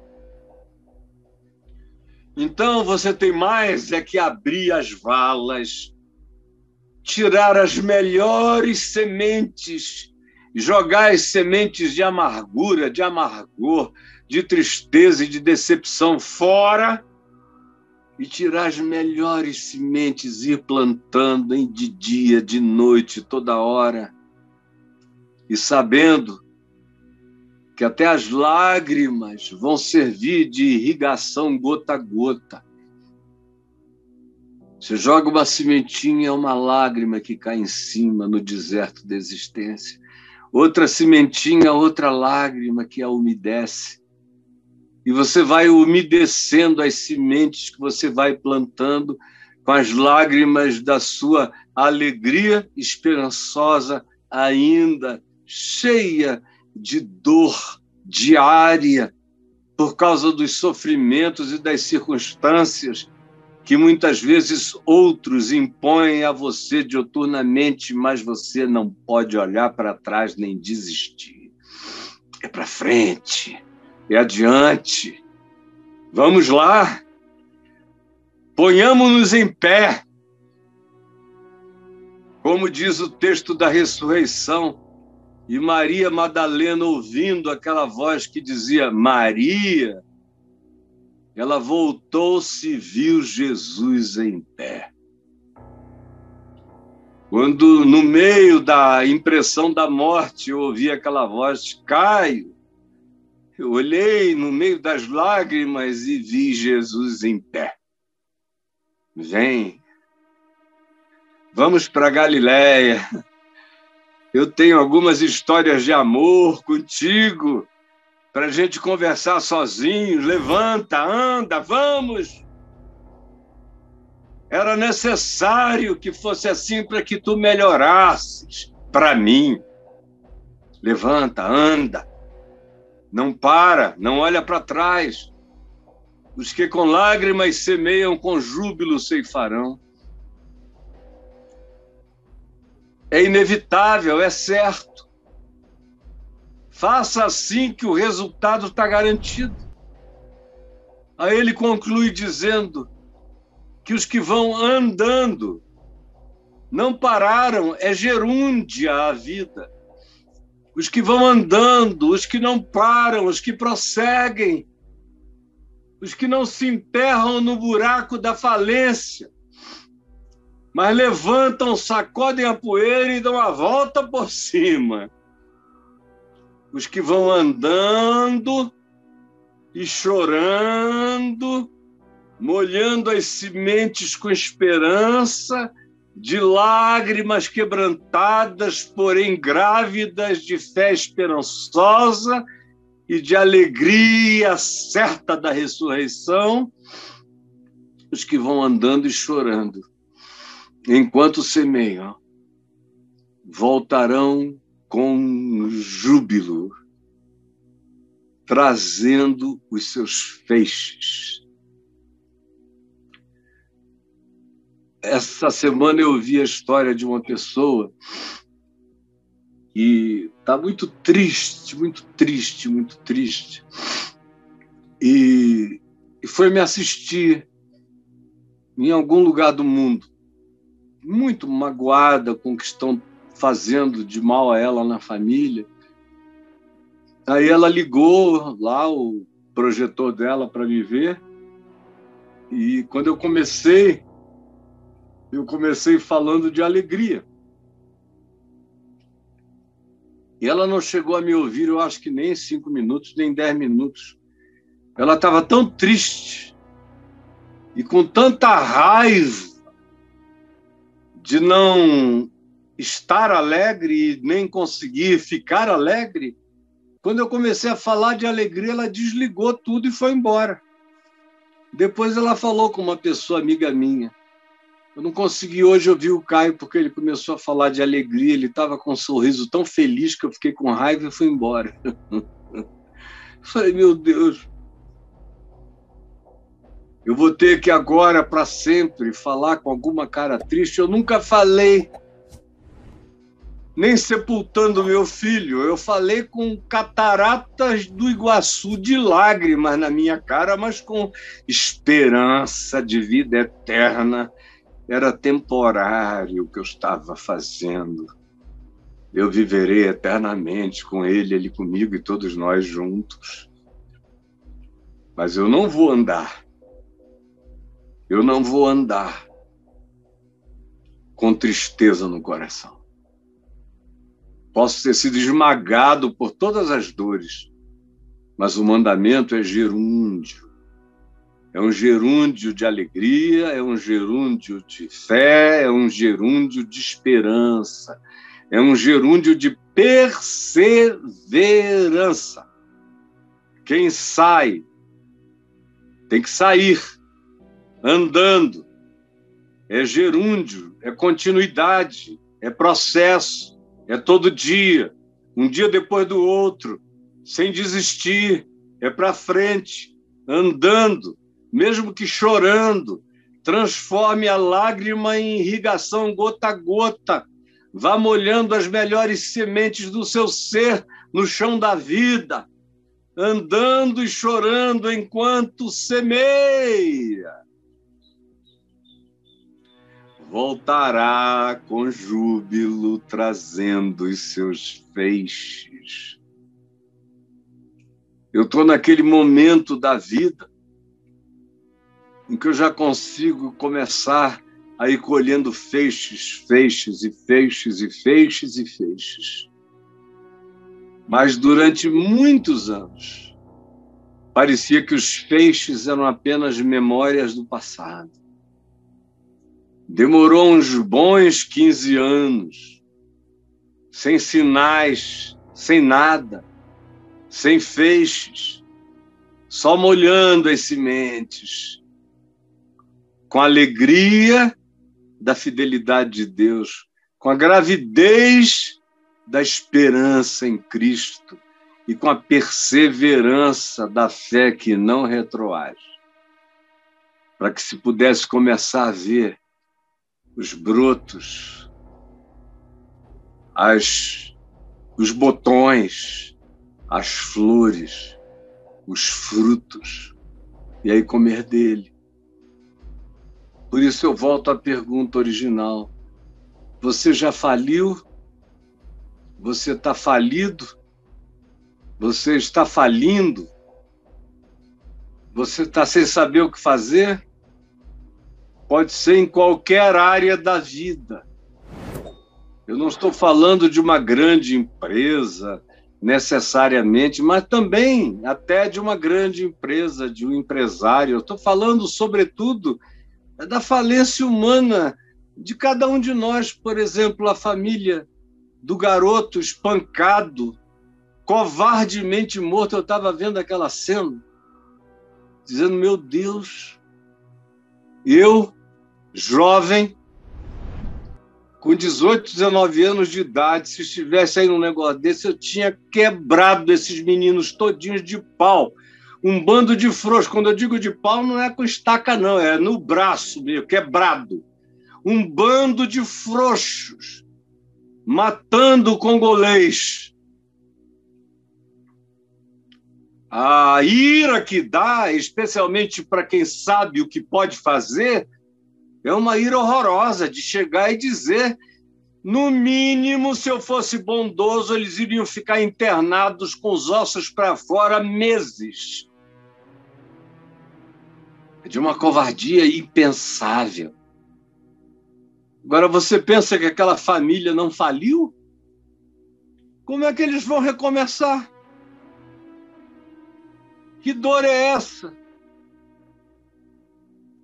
Então você tem mais é que abrir as valas, tirar as melhores sementes, jogar as sementes de amargura, de amargor, de tristeza e de decepção fora e tirar as melhores sementes, ir plantando em de dia, de noite, toda hora, e sabendo que até as lágrimas vão servir de irrigação gota a gota. Você joga uma sementinha, é uma lágrima que cai em cima no deserto da existência. Outra sementinha, outra lágrima que a umedece. E você vai umedecendo as sementes que você vai plantando com as lágrimas da sua alegria esperançosa, ainda cheia de dor diária por causa dos sofrimentos e das circunstâncias que muitas vezes outros impõem a você dioturnamente, mas você não pode olhar para trás nem desistir. É para frente, é adiante. Vamos lá. Ponhamos-nos em pé. Como diz o texto da ressurreição, e Maria Madalena, ouvindo aquela voz que dizia Maria, ela voltou-se e viu Jesus em pé. Quando, no meio da impressão da morte, eu ouvi aquela voz, Caio, eu olhei no meio das lágrimas e vi Jesus em pé. Vem, vamos para Galiléia eu tenho algumas histórias de amor contigo para a gente conversar sozinhos. Levanta, anda, vamos. Era necessário que fosse assim para que tu melhorasses para mim. Levanta, anda. Não para, não olha para trás. Os que com lágrimas semeiam, com júbilo ceifarão. É inevitável, é certo. Faça assim que o resultado está garantido. Aí ele conclui dizendo que os que vão andando não pararam, é gerúndia a vida. Os que vão andando, os que não param, os que prosseguem, os que não se enterram no buraco da falência, mas levantam, sacodem a poeira e dão a volta por cima. Os que vão andando e chorando, molhando as sementes com esperança, de lágrimas quebrantadas, porém grávidas de fé esperançosa e de alegria certa da ressurreição, os que vão andando e chorando. Enquanto semeiam, voltarão com júbilo, trazendo os seus feixes. Essa semana eu ouvi a história de uma pessoa que está muito triste, muito triste, muito triste. E, e foi me assistir em algum lugar do mundo muito magoada com o que estão fazendo de mal a ela na família. Aí ela ligou lá o projetor dela para me ver. E quando eu comecei, eu comecei falando de alegria. E ela não chegou a me ouvir, eu acho que nem cinco minutos, nem dez minutos. Ela estava tão triste e com tanta raiva de não estar alegre e nem conseguir ficar alegre, quando eu comecei a falar de alegria, ela desligou tudo e foi embora. Depois ela falou com uma pessoa amiga minha. Eu não consegui hoje ouvir o Caio porque ele começou a falar de alegria, ele estava com um sorriso tão feliz que eu fiquei com raiva e fui embora. [LAUGHS] Falei, meu Deus, eu vou ter que agora, para sempre, falar com alguma cara triste. Eu nunca falei, nem sepultando meu filho. Eu falei com cataratas do Iguaçu de lágrimas na minha cara, mas com esperança de vida eterna. Era temporário o que eu estava fazendo. Eu viverei eternamente com ele, ele comigo e todos nós juntos. Mas eu não vou andar eu não vou andar com tristeza no coração. Posso ter sido esmagado por todas as dores, mas o mandamento é gerúndio. É um gerúndio de alegria, é um gerúndio de fé, é um gerúndio de esperança, é um gerúndio de perseverança. Quem sai tem que sair andando. É gerúndio, é continuidade, é processo, é todo dia, um dia depois do outro, sem desistir, é para frente, andando, mesmo que chorando. Transforme a lágrima em irrigação gota a gota. Vá molhando as melhores sementes do seu ser no chão da vida andando e chorando enquanto semeia. Voltará com júbilo, trazendo os seus feixes. Eu estou naquele momento da vida em que eu já consigo começar a ir colhendo feixes, feixes e feixes e feixes e feixes. Mas durante muitos anos, parecia que os feixes eram apenas memórias do passado. Demorou uns bons 15 anos, sem sinais, sem nada, sem feixes, só molhando as sementes, com a alegria da fidelidade de Deus, com a gravidez da esperança em Cristo e com a perseverança da fé que não retroage, para que se pudesse começar a ver os brotos, as, os botões, as flores, os frutos, e aí comer dele. Por isso eu volto à pergunta original: você já faliu você está falido, você está falindo, você está sem saber o que fazer. Pode ser em qualquer área da vida. Eu não estou falando de uma grande empresa necessariamente, mas também até de uma grande empresa, de um empresário. Eu estou falando, sobretudo, da falência humana de cada um de nós, por exemplo, a família do garoto espancado, covardemente morto. Eu estava vendo aquela cena, dizendo: Meu Deus, eu, jovem, com 18, 19 anos de idade, se estivesse aí num negócio desse, eu tinha quebrado esses meninos todinhos de pau. Um bando de frouxos. Quando eu digo de pau, não é com estaca, não, é no braço meio, quebrado. Um bando de frouxos matando o congolês. A ira que dá, especialmente para quem sabe o que pode fazer, é uma ira horrorosa de chegar e dizer: no mínimo, se eu fosse bondoso, eles iriam ficar internados com os ossos para fora meses. É de uma covardia impensável. Agora, você pensa que aquela família não faliu? Como é que eles vão recomeçar? Que dor é essa?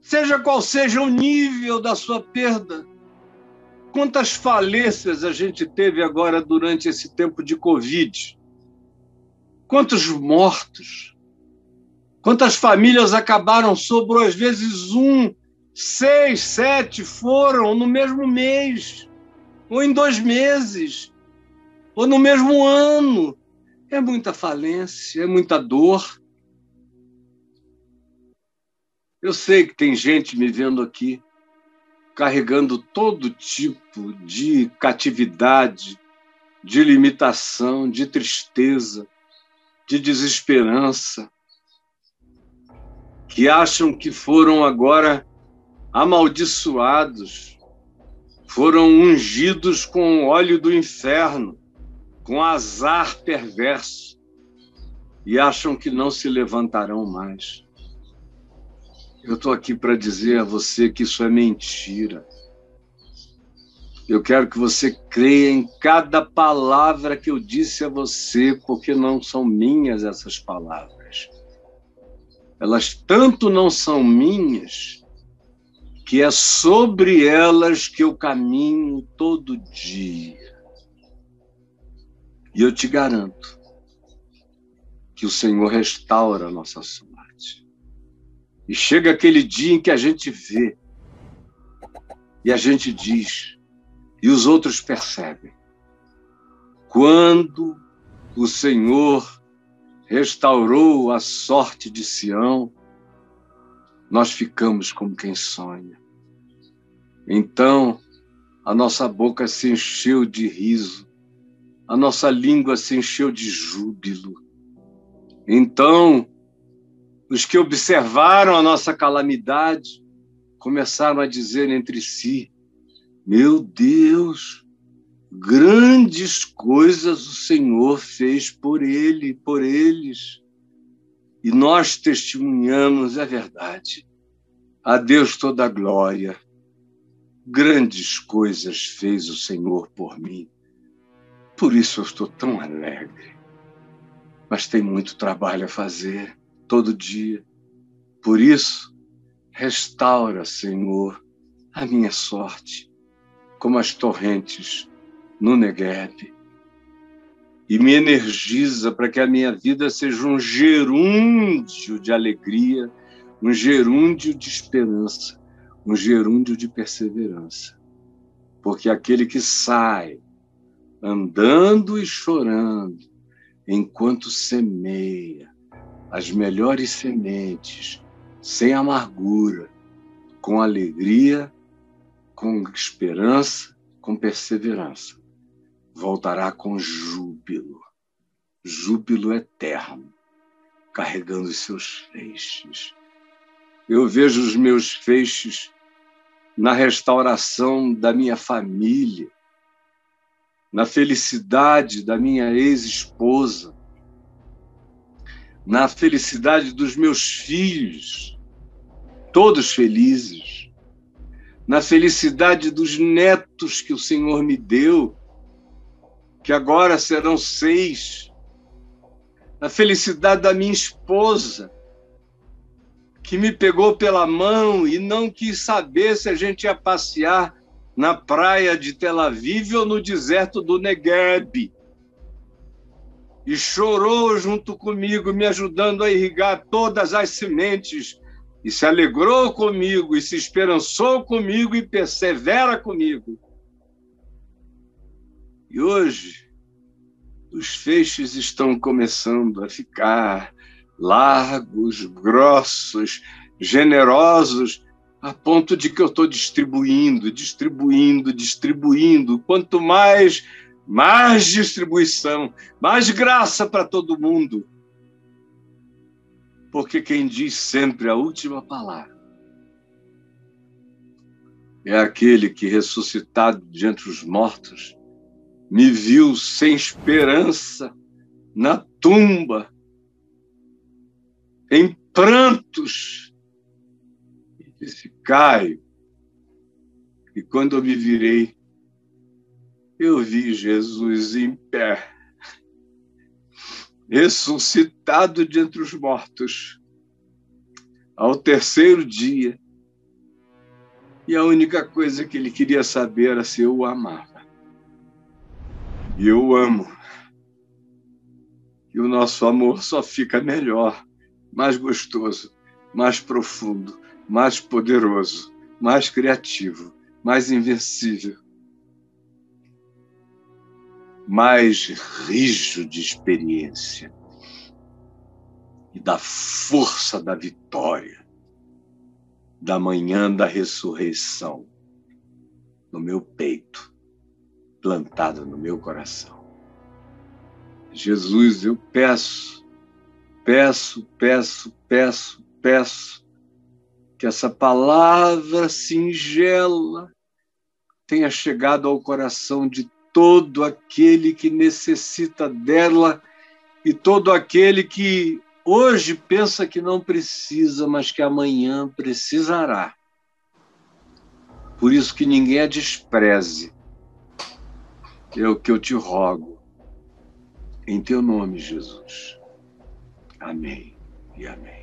Seja qual seja o nível da sua perda, quantas falências a gente teve agora durante esse tempo de Covid? Quantos mortos? Quantas famílias acabaram? Sobrou às vezes um seis, sete foram no mesmo mês, ou em dois meses, ou no mesmo ano. É muita falência, é muita dor. Eu sei que tem gente me vendo aqui carregando todo tipo de catividade, de limitação, de tristeza, de desesperança, que acham que foram agora amaldiçoados, foram ungidos com óleo do inferno, com azar perverso, e acham que não se levantarão mais. Eu estou aqui para dizer a você que isso é mentira. Eu quero que você creia em cada palavra que eu disse a você, porque não são minhas essas palavras. Elas tanto não são minhas, que é sobre elas que eu caminho todo dia. E eu te garanto que o Senhor restaura a nossa sorte. E chega aquele dia em que a gente vê e a gente diz: e os outros percebem. Quando o Senhor restaurou a sorte de Sião, nós ficamos como quem sonha. Então, a nossa boca se encheu de riso, a nossa língua se encheu de júbilo. Então, os que observaram a nossa calamidade começaram a dizer entre si: meu Deus, grandes coisas o Senhor fez por ele, por eles. E nós testemunhamos, é verdade. A Deus toda a glória. Grandes coisas fez o Senhor por mim. Por isso eu estou tão alegre. Mas tem muito trabalho a fazer, todo dia. Por isso, restaura, Senhor, a minha sorte como as torrentes no Negev. E me energiza para que a minha vida seja um gerúndio de alegria, um gerúndio de esperança, um gerúndio de perseverança. Porque aquele que sai andando e chorando, enquanto semeia as melhores sementes, sem amargura, com alegria com esperança, com perseverança. Voltará com júbilo, júbilo eterno, carregando os seus feixes. Eu vejo os meus feixes na restauração da minha família, na felicidade da minha ex-esposa, na felicidade dos meus filhos, todos felizes na felicidade dos netos que o Senhor me deu, que agora serão seis, na felicidade da minha esposa, que me pegou pela mão e não quis saber se a gente ia passear na praia de Tel Aviv ou no deserto do Negev. E chorou junto comigo, me ajudando a irrigar todas as sementes e se alegrou comigo, e se esperançou comigo, e persevera comigo. E hoje, os feixes estão começando a ficar largos, grossos, generosos, a ponto de que eu estou distribuindo, distribuindo, distribuindo. Quanto mais, mais distribuição, mais graça para todo mundo porque quem diz sempre a última palavra é aquele que, ressuscitado de entre os mortos, me viu sem esperança na tumba, em prantos, e disse: Caio. E quando eu me virei, eu vi Jesus em pé ressuscitado de entre os mortos, ao terceiro dia. E a única coisa que ele queria saber era se eu o amava. E eu o amo. E o nosso amor só fica melhor, mais gostoso, mais profundo, mais poderoso, mais criativo, mais invencível mais rijo de experiência e da força da vitória, da manhã da ressurreição no meu peito, plantada no meu coração. Jesus, eu peço, peço, peço, peço, peço que essa palavra singela tenha chegado ao coração de todo aquele que necessita dela e todo aquele que hoje pensa que não precisa, mas que amanhã precisará. Por isso que ninguém a despreze, É o que eu te rogo. Em teu nome, Jesus. Amém e amém.